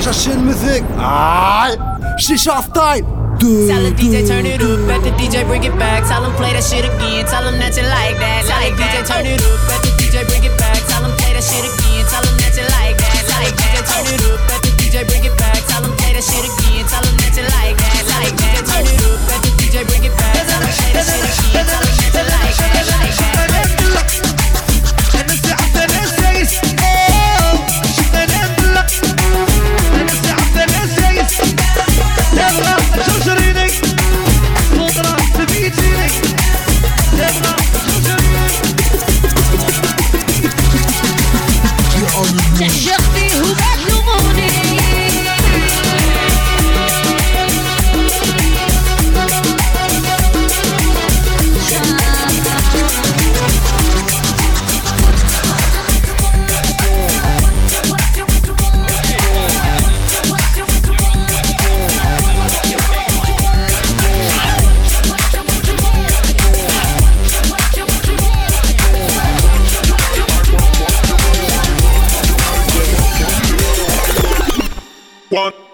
Asha Shin Music. Aye. Shisha style. Tell the DJ turn it up, let the DJ bring it back. Tell him play that shit again, tell him that you like that. Tell the DJ turn it up, let the DJ bring it back. Tell him play that shit again, tell him that you like that. The DJ turn it up, let the DJ bring it back. Tell him play that shit again, tell him that you like that. Like that. Turn it up, let the DJ bring it back. Tell him play that shit again, tell him that you like that. Like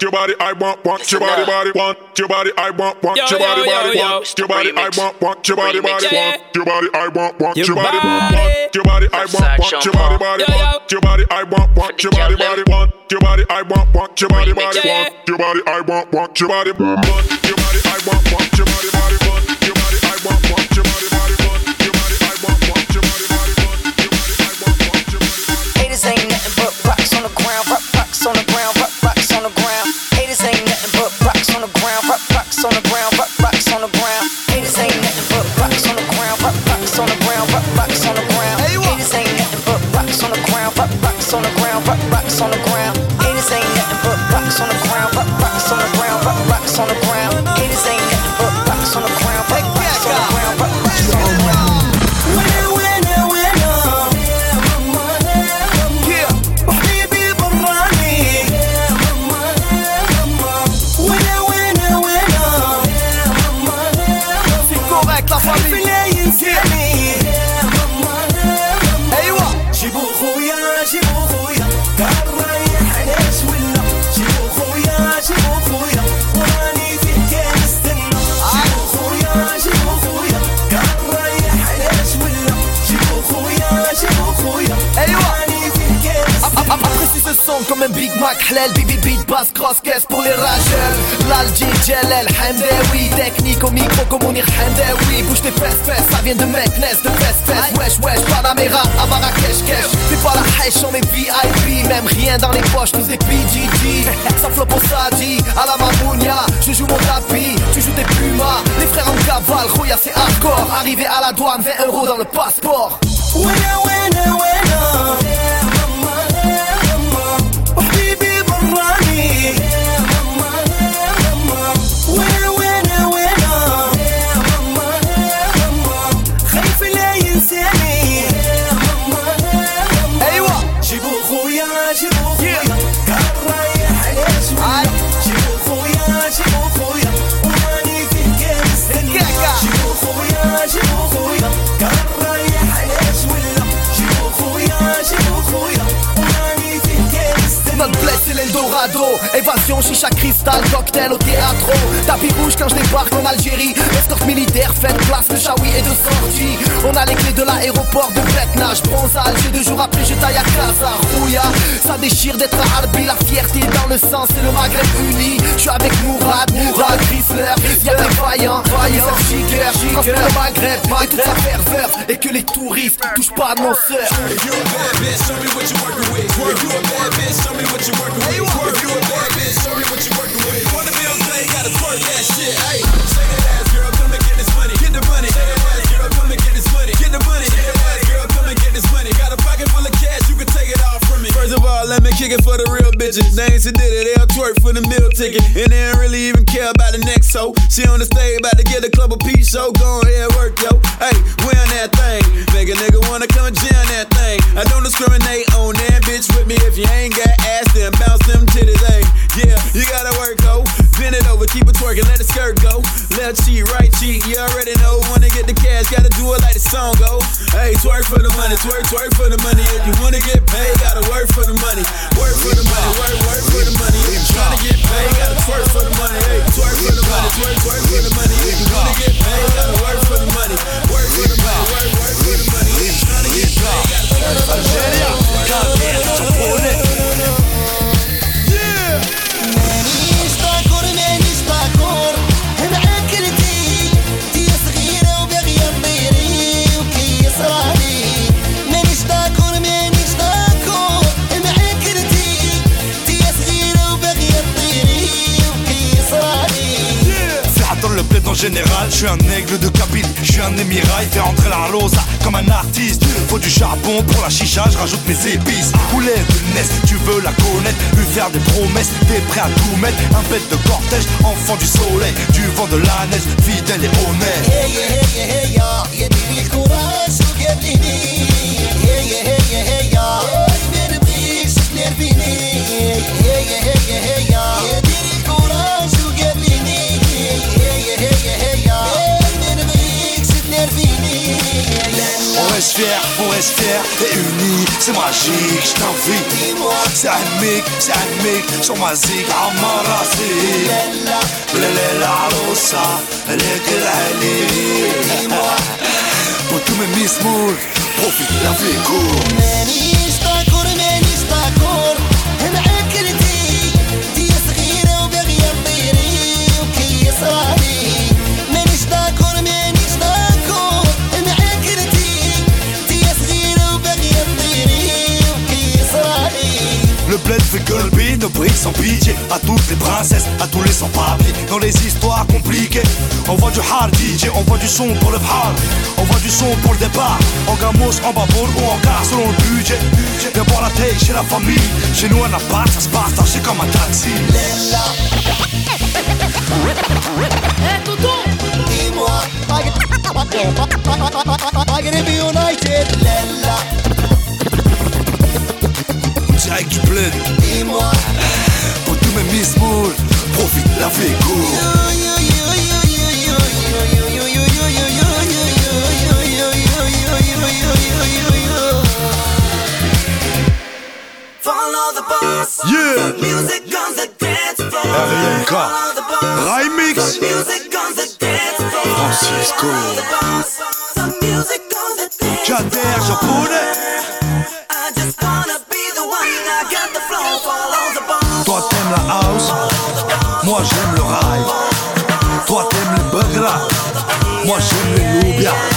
your body, I want, want your body, body, want your body, I want, want your body, body, want your body, I want, want your body, body, want your body, I want, want Your body, body. want your body, I want, want your body, body, want your body, I want, want your body, body, want your body, I want, want your body, body, want your body, I want, want your body, want your body, I want, want your body, body, want your body, I want, want your body, body, want your body, I want, want your body, body, want your body, I want, want your body, body. Haters ain't nothing but rocks on the ground, rock, rocks on the ground, vient de Meknes, de Festes Wesh wesh, Panamera à Marrakech Kesh C'est pas la hache, on est VIP Même rien dans les poches, nous des PGG Ça floppe au Sadi, à la Mamounia. Je joue mon tapis, tu joues des Pumas. Les frères en cavale, Roya c'est hardcore. Arrivé à la douane, 20 euros dans le passeport. Winner, winner, winner. Yeah, mama, yeah, mama. Oh, baby, money. Évasion, chicha, cristal, cocktail au théâtre. Tapis rouge quand je débarque en Algérie. Escorte militaire, fête, place de Chaoui et de sortie On a les clés de l'aéroport de Betnage Bronze à Alger, deux jours après je taille à Casa ça déchire d'être à Albi La fierté dans le sang, c'est le Maghreb uni. Je suis avec Mourad, Mourad, Chrysler Y'a des vaillants, vaillants, giger Transport le Maghreb. Et toute sa ferveur Et que les touristes touchent pas à mon sœur If you a show me what with. Bitches. Twerk for the meal ticket. And they don't really even care about the next hoe. She on the stage, about to get a club of peace, so go ahead, work, yo. Hey, wearing that thing. Make a nigga wanna come jam that thing. I don't discriminate on that bitch with me. If you ain't got ass, then bounce them titties, hey. Yeah, you gotta work, ho. Bend it over, keep it twerking, let the skirt go. Left cheek, right cheek, you already know. Wanna get the cash, gotta do it like the song go. Hey, twerk for the money, twerk, twerk for the money. If you wanna get paid, gotta work for the money. Work for the money, work, work for the money trying to get paid, gotta twerk for the money. Hey, twerk for the money, twerk, twerk for the money. If you wanna get paid, gotta work for the money. Work for the money, work, work for the money. If you trying get paid, gotta twerk for the money. général, je suis un aigle de cabine, je suis un émirail, fais rentrer la rosa comme un artiste. Faut du charbon pour la chicha, je rajoute mes épices. Poulet de Nest, tu veux la connaître, lui faire des promesses, t'es prêt à tout mettre. Un bête de cortège, enfant du soleil, du vent de la neige, fidèle et honnête. Hey, hey, hey, yeah, yeah, yeah, yeah. واش فيح واش فيح اوني سي ماجيك جتنفيك سي عميك سي عميك شو مازيك عمر راسي بلا لا لا عروسة لك العليم وأنتم مي سمور بروفي لا فيكور مانيش داكور مانيش داكور Fait que le beat ne brille sans pitié À toutes les princesses, à tous les sans-papiers. Dans les histoires compliquées On voit du hard DJ, on voit du son pour le bras On voit du son pour le départ. En gamos, en babour ou en car selon le budget. Viens boire la taille chez la famille. Chez nous un appart, ça se partage, c'est comme un taxi. Dis-moi. Maghreb United Lella Direct du bled, dis-moi pour tous mes miss mood Profite, la vie est Follow the boss. Yeah, Music on the dance floor. RMK. Remix Music on the dance floor. Francisco. Follow the moi j'aime le rail. Toi t'aimes les burgers, moi j'aime les loubias.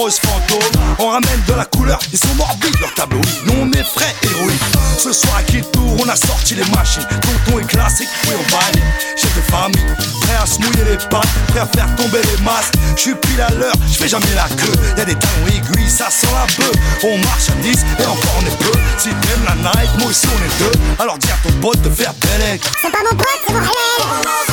On ramène de la couleur, ils sont morbides leur tableau Nous on est frais, héroïques Ce soir à qui tour, on a sorti les machines. Tonton est classique, oui on banni Chef de famille, prêt à se mouiller les pattes Prêt à faire tomber les masques. Je suis pile à l'heure, je fais jamais la queue. Y'a des talons aiguilles, ça sent la peu On marche à 10 et encore on est peu. Si t'aimes la night, moi aussi on est deux. Alors dis à ton pote de faire belle C'est pas mon pote, c'est mon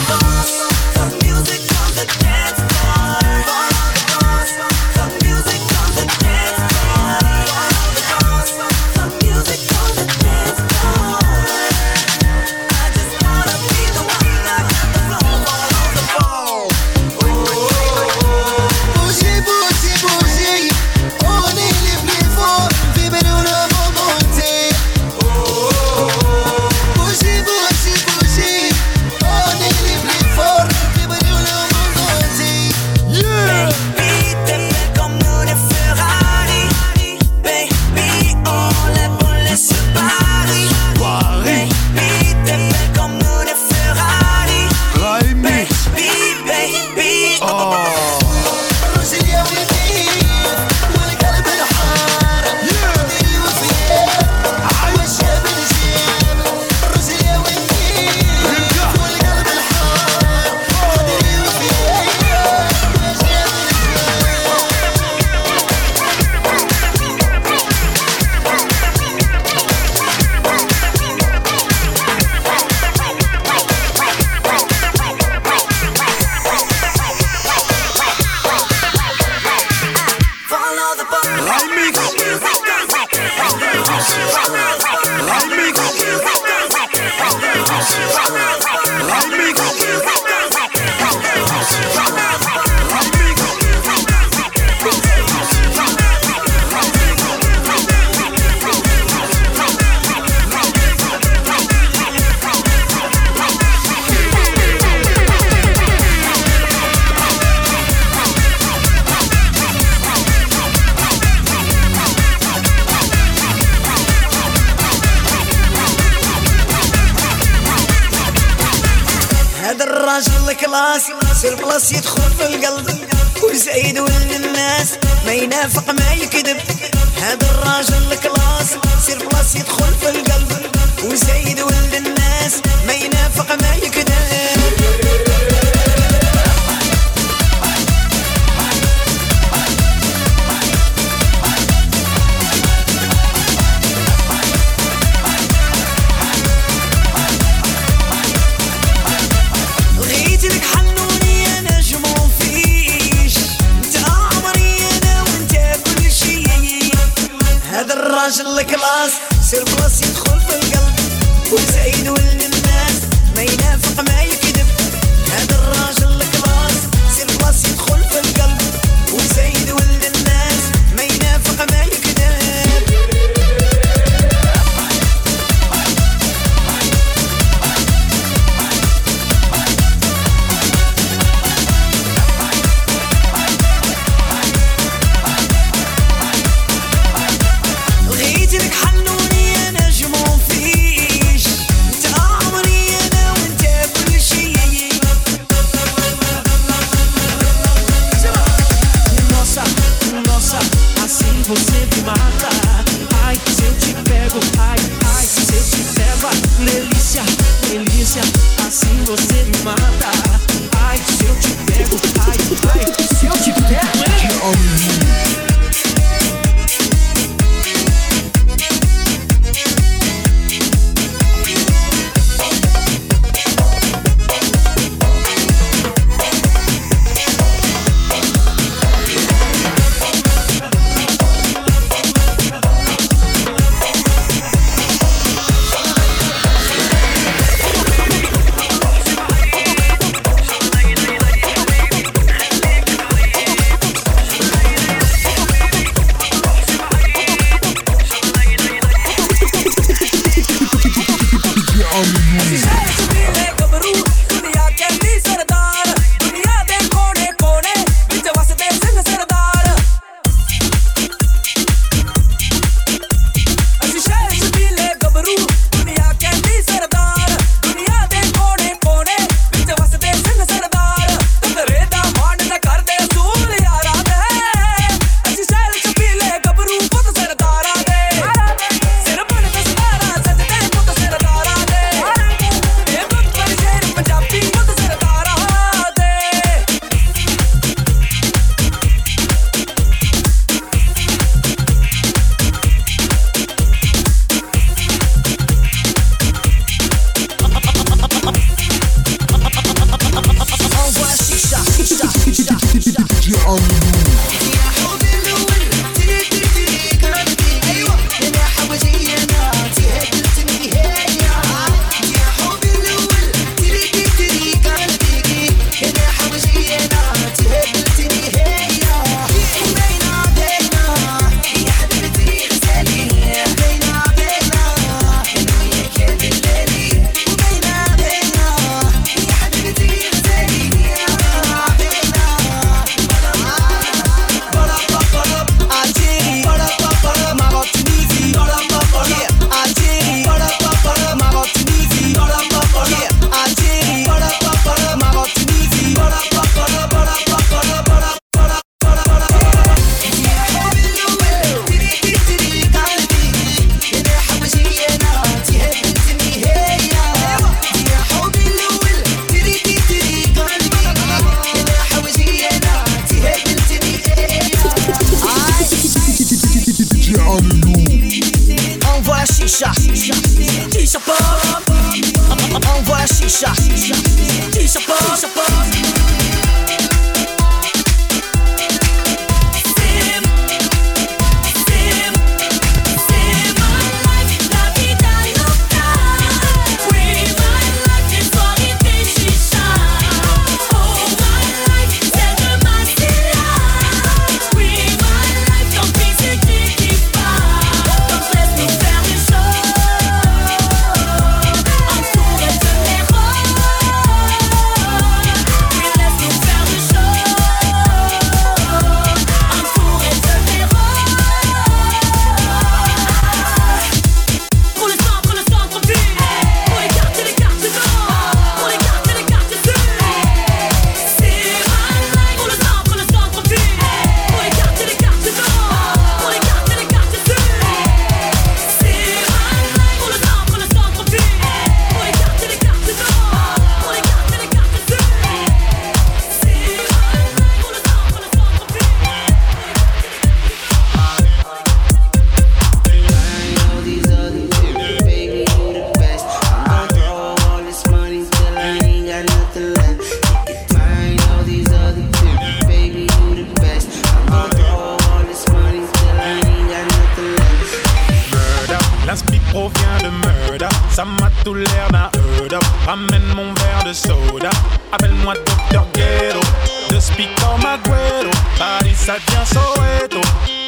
train de murder. Ça m'a tout l'air d'un up. Ramène mon verre de soda. Appelle-moi Dr. Ghetto. De speak comme Agüero. Paris, ça devient Soweto.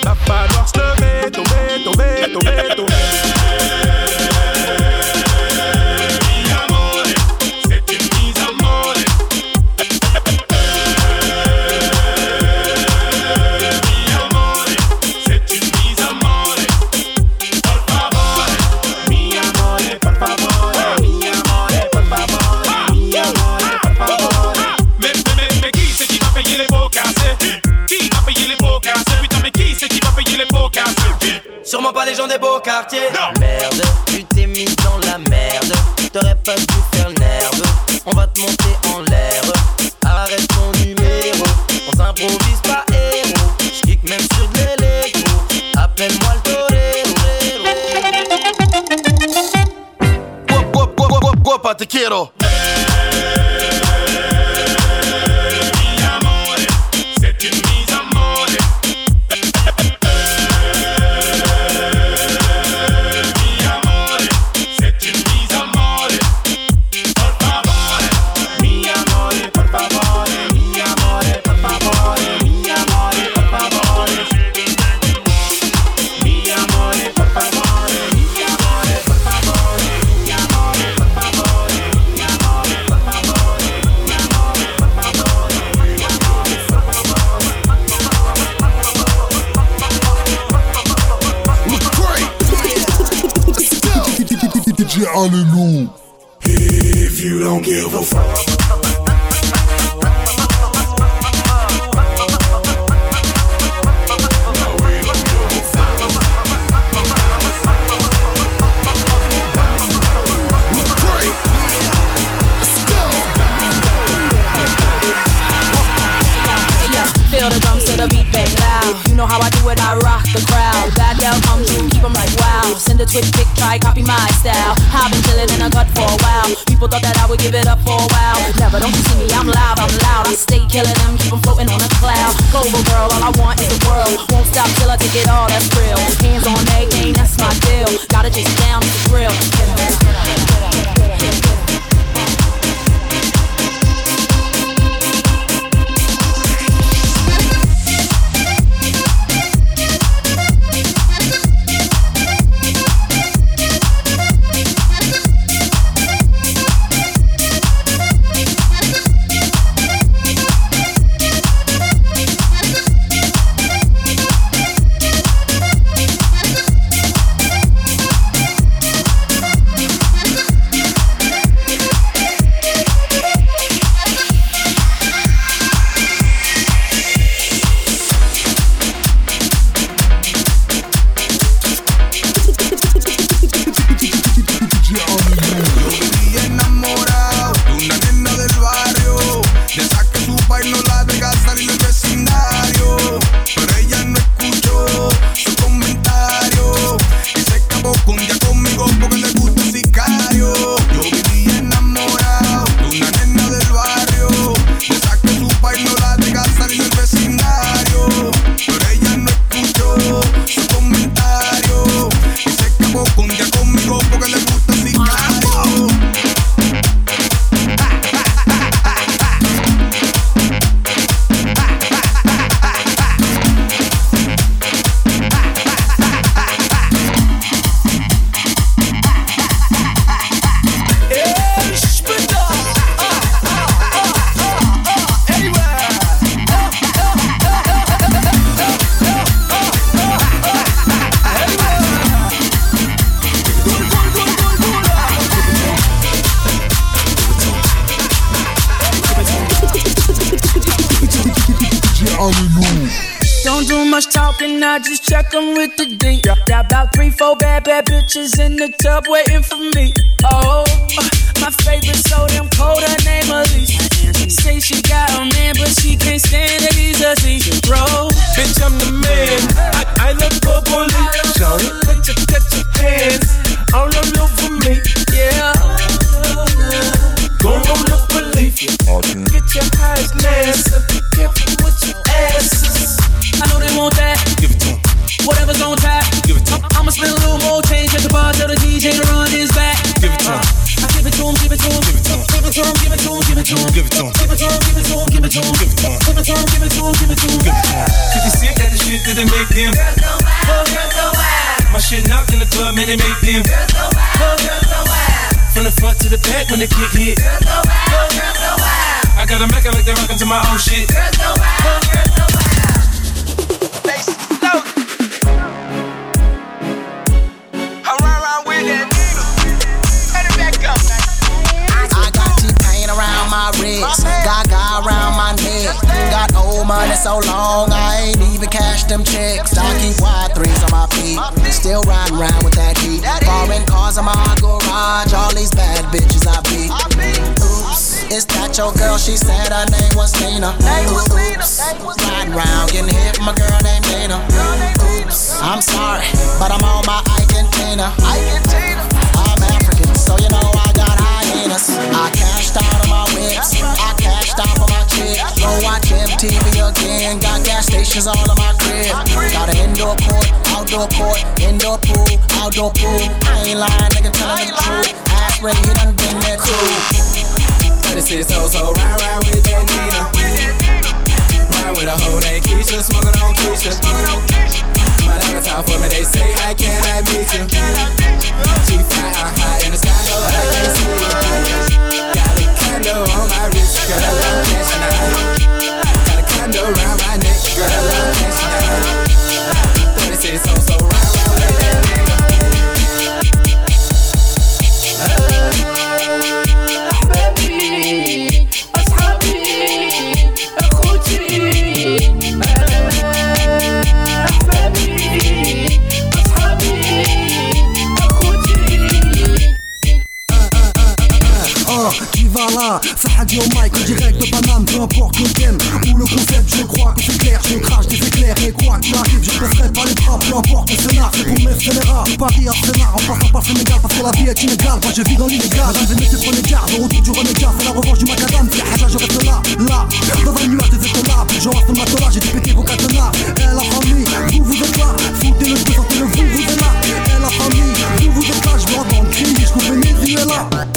Va falloir se lever, tôt, veto, veto, veto. Pas les gens des beaux quartiers. Merde, DJ Hallelujah. If you don't give a fuck. Feel the drums to the beat bang loud. You know how I do it, a twitch pic, try copy my style. I've been chillin' in a gut for a while. People thought that I would give it up for a while. Never, don't you see me? I'm loud, I'm loud. I stay killing them, keep 'em floating on a cloud. Global girl, all I want is the world. Won't stop till I take it all, that's real. Hands on everything, that's my deal. Gotta chase it down, it's a thrill. Y much talking, I just check 'em with the D. Got about three, four bad, bad bitches in the tub waiting for me. Oh, my favorite so damn cold, her name Elise. Say she got a man, but she can't stand it, he's a zero. Bitch, I'm the man. I, I love bubbly. Johnny, put your, put your hands all on over me. Yeah. Go on the belief. Get your eyes nasty. Be careful with your asses. I know they want that. Give it to 'em. Whatever's on tap. Give it to 'em. I'ma spend a little more change at the bar, tell the DJ to run Uh-huh. I give it to him, give it to him, give it to him, give it to him, give it to him, give it to him, give it to him, give it to him, give it to him, give it to him, give it to him, give it to him, give it to him, give it to him, give it to him. 50 Cent got the shit that they make them. My shit knocked in the club, man, they make them. From the front to the back when the kick hit. I got a Mecca like they rockin' to my own shit. I so long, I ain't even cashed them checks. I keep wide threes on my feet, still riding around with that heat. Foreign cars in my garage, all these bad bitches I beat. Oops, is that your girl? She said her name was Nina. Oops, riding around getting hit, my girl named Nina. Oops, I'm sorry, but I'm on my Ike and Tina. I'm African, so you know I got hyenas. I cashed out on my whips, I cashed out for my chick. Go watch MTV again, got gas stations all in my crib. Got an indoor court, outdoor court, indoor pool, outdoor pool. I ain't lying, nigga, telling the truth. Ask Ray, he done been there too. 36 so so ride ride with that Nina. Ride with a hoe named Keisha, smoking on Keisha. My nigga talk for me, they say, How can I meet you? She fly high in the sky, no, I can't see you. Got a condo on my wrist, girl, I love cash now. Got a condo around my neck, girl, I love cash now. 36 so so ride ride with that au mic en direct de Paname Peu importe le thème ou le concept Je crois que c'est clair, je crache des éclairs Et quoi qu'il arrive, je passerai pas les bras. Peu importe le scénar, c'est pour mes scélérats. Paris, Arsenal, en passant par Sénégal Parce que la vie est inégale, moi je vis dans l'illégal. Mesdames et messieurs, prenez garde, au retour du renégat. C'est la revanche du macadam, c'est Haja, je reste là, là. Dans un nuage des étoiles, je reste le matelas J'ai dû péter vos cadenas, et la famille Vous vous êtes là, foutez le feu, sortez le vous, vous êtes là. Et la famille, vous vous êtes là. Je me rends pour mes sœurs Je suis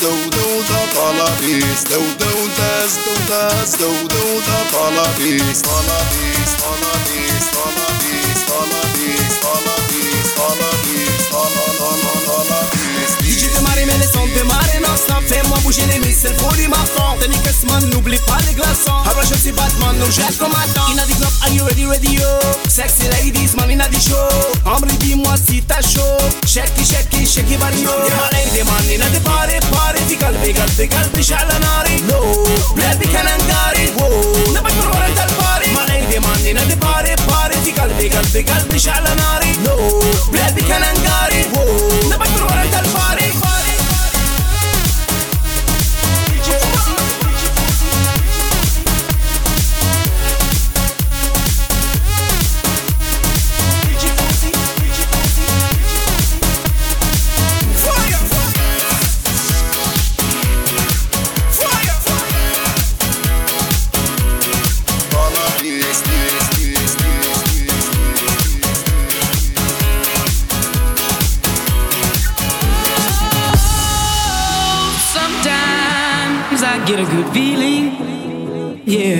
دو دو دو طلطيس دو دو دو دو استودوتها استودوتها استودوتها طلبيس طلبيس bouger les mises, c'est le produit marchand. T'es Cashman, n'oublie pas les glaçons. Après, je suis Batman, nous jette comme attend. In the club, are you ready, ready, yo? Sexy ladies, man, in the show. Hombre, dis-moi si t'as chaud. Shaky, Shake shaky, body. Des malins, des man, in the party, party. Di kalbi, kalbi, kalbi, shalanari. No, blabby, kanangari. Whoa, never gonna run that party. Malin, des man, in the party, party. Di kalbi, kalbi, kalbi, shalanari. No, blabby, kanangari. Whoa, never gonna run that. yeah.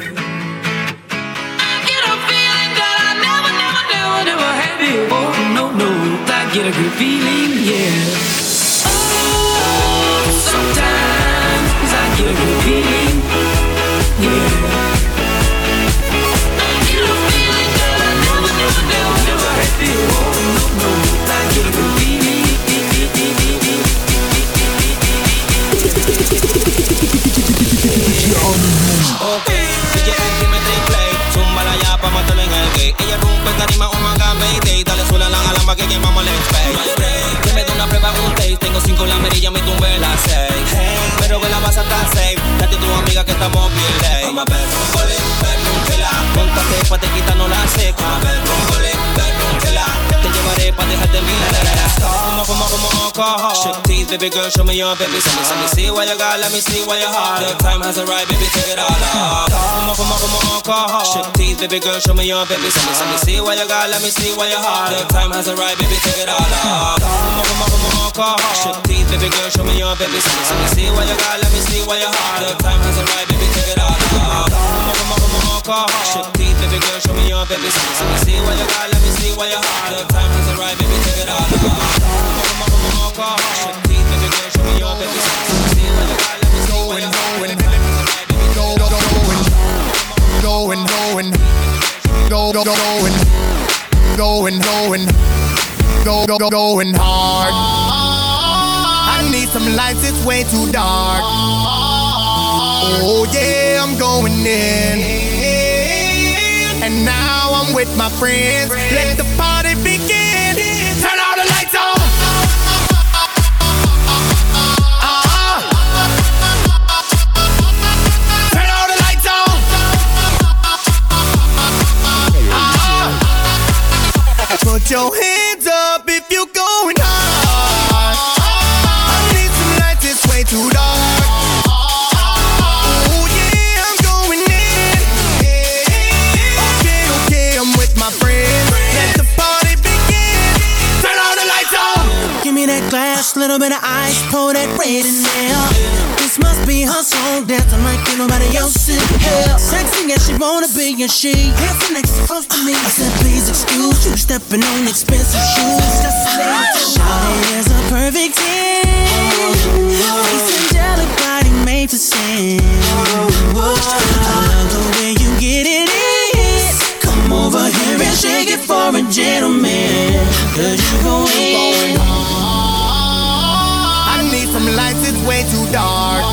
Vamos al space. Que me da una prueba, un taste. Tengo cinco la amarilla, me tumbé la seis. Pero que la vas a estar safe. Date tu amiga que estamos bien late. Montate pa' te quitarnos la seca. Ver. Te llevaré pa' dejarte teeth, baby girl, show me your baby. Me, let me see what you got, let me see what you heart. The time has arrived, baby, take it all off. Como, como, como alcohol. Shake teeth, baby girl, show me your baby. Me, let me see what you got, let me see what you heart. The time has arrived, baby, take it all off. Como, como, como alcohol. Shake teeth, baby girl, show me your baby. Me, let me see what you got, let me see what you heart. The time has arrived, baby, take it all off. Alcohol. Shake teeth, baby girl, show me your baby. Let me, let me see what you got, let me see what you heart. The time has arrived, baby, take it all off. Alcohol. Shake teeth, baby girl, show me your baby. Let me see what you got, let me see what you heart. Going, going, go, go, going, going, going, go, go, go, going hard. I need some lights, it's way too dark. Oh yeah, I'm going in. And now I'm with my friends. Let the party begin. Turn all the lights on. Uh-huh. Turn all the lights on. Uh-huh. Put your hands of ice, pour that red in there. This must be her song, dancing like ain't nobody else in here. Sexy as she wanna be, and she dancing next close to me. I said, please excuse you, stepping on expensive shoes. Just Shawty is a perfect ten. Face angelic, body made to sin. I love the way you get it in. Come over here and shake it for a gentleman. Cause you go in. I need some lights, it's way too dark.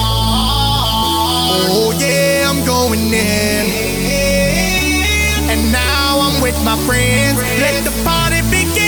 Oh yeah, I'm going in. And now I'm with my friends. Let the party begin.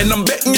And I'm betting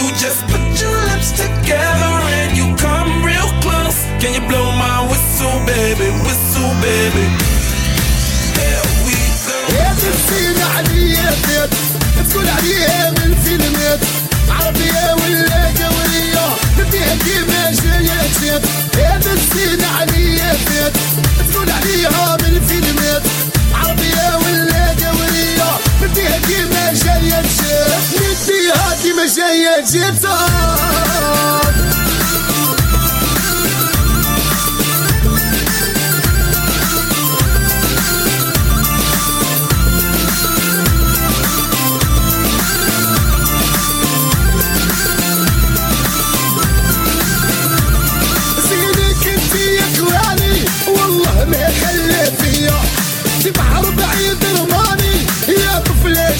You just put your lips together and you come real close. Can you blow my whistle, baby, whistle, baby? Here we go. تفسير عليا بيت تقول عليها من فيلمات عربية ولا قوية فيها كيما جاية جيت هذا السين عليا بيت تقول عليها من فيلمات بديها ديما جاية تجيب. نديها ديما جاية تجيب. صار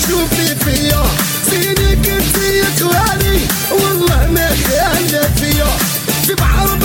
شوفي فيا زينك انتي توالي والله ما كان فيا في بعرض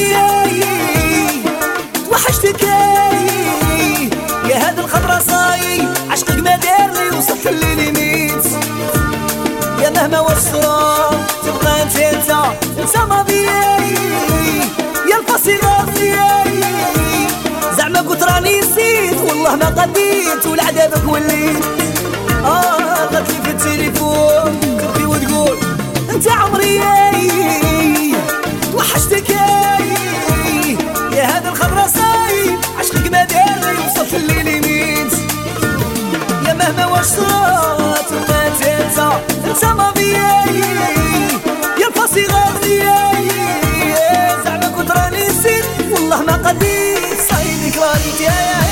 وحشتني وحشتك يا هاد الخضرة صاي. عشقك ما دار لي وصلت لليميت. يا مهما وصرا تبقى أنت أنت أنت ماضي يا الفصل راضي زعما قلت راني نسيت والله ما قديت ولعذابك وليت. آه قلت لي في التليفون تبكي وتقول أنت عمري وحشتك الصوت ما تنسى تنسى ما بيي يا الفاصي غادي زعما كنت راني نسيت والله ما قدي صايدك راني تايه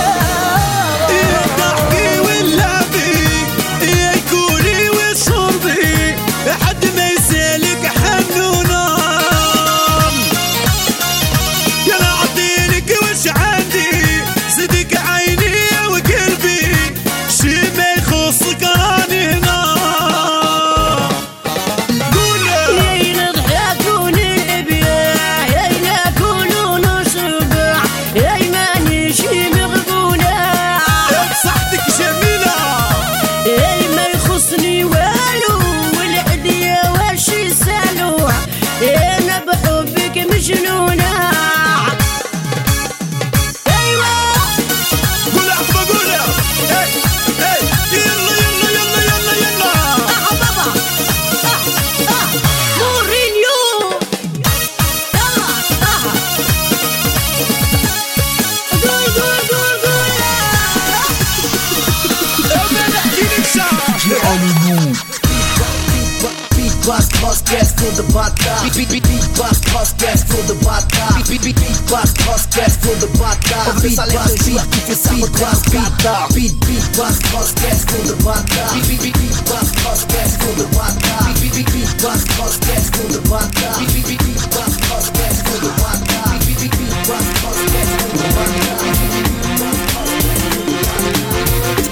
Beat beat beat bas podcast Wurde Bata Beat beat beat bas podcast Wurde Bata Beat bas beat beat bas Bata Beat beat bas podcast Wurde Bata Beat beat beat bas podcast Wurde Bata Beat beat beat bas podcast Wurde Bata Beat beat beat bas podcast Wurde Bata Beat beat beat bas podcast Wurde Bata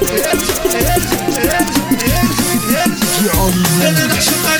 Yeah, yeah, yeah, yeah, yeah.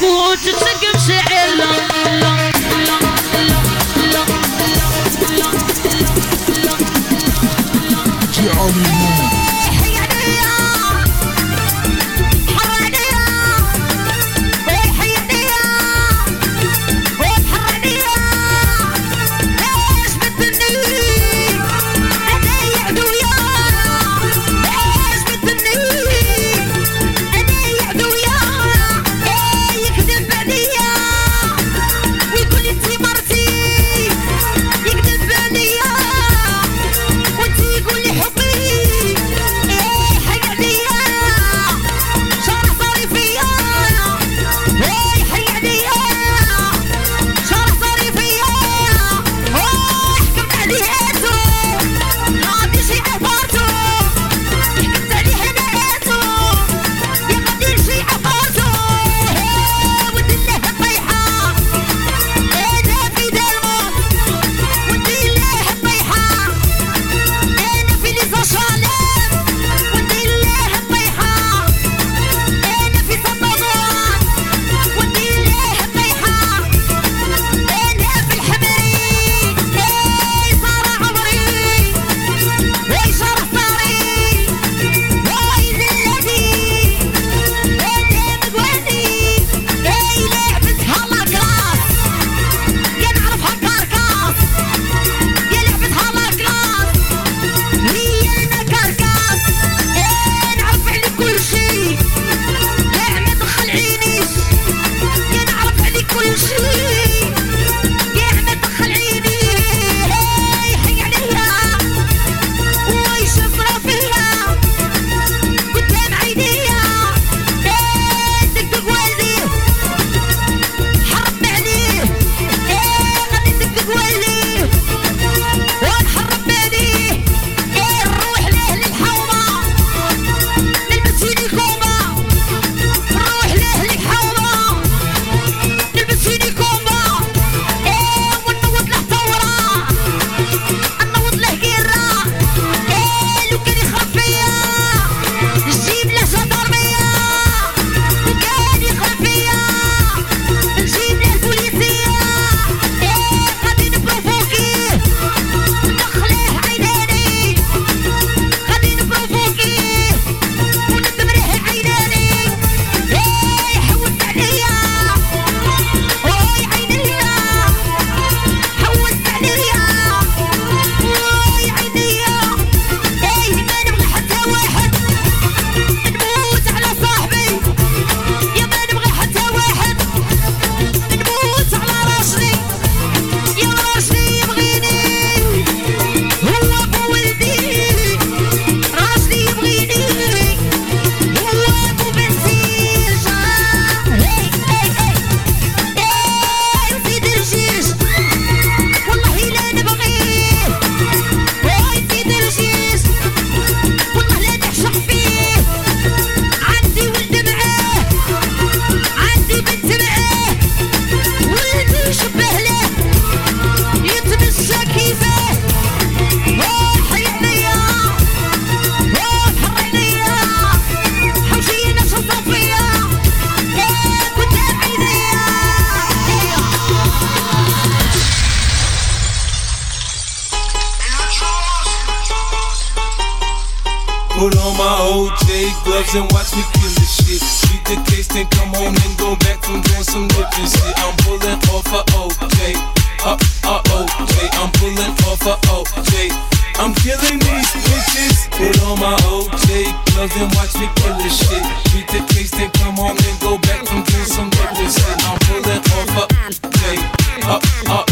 قوة تسقم شعله killing these bitches. Put on my OJ gloves and watch me kill this shit. Beat the case, then come on and go back and do some different shit. I'm pulling off a day, up, up.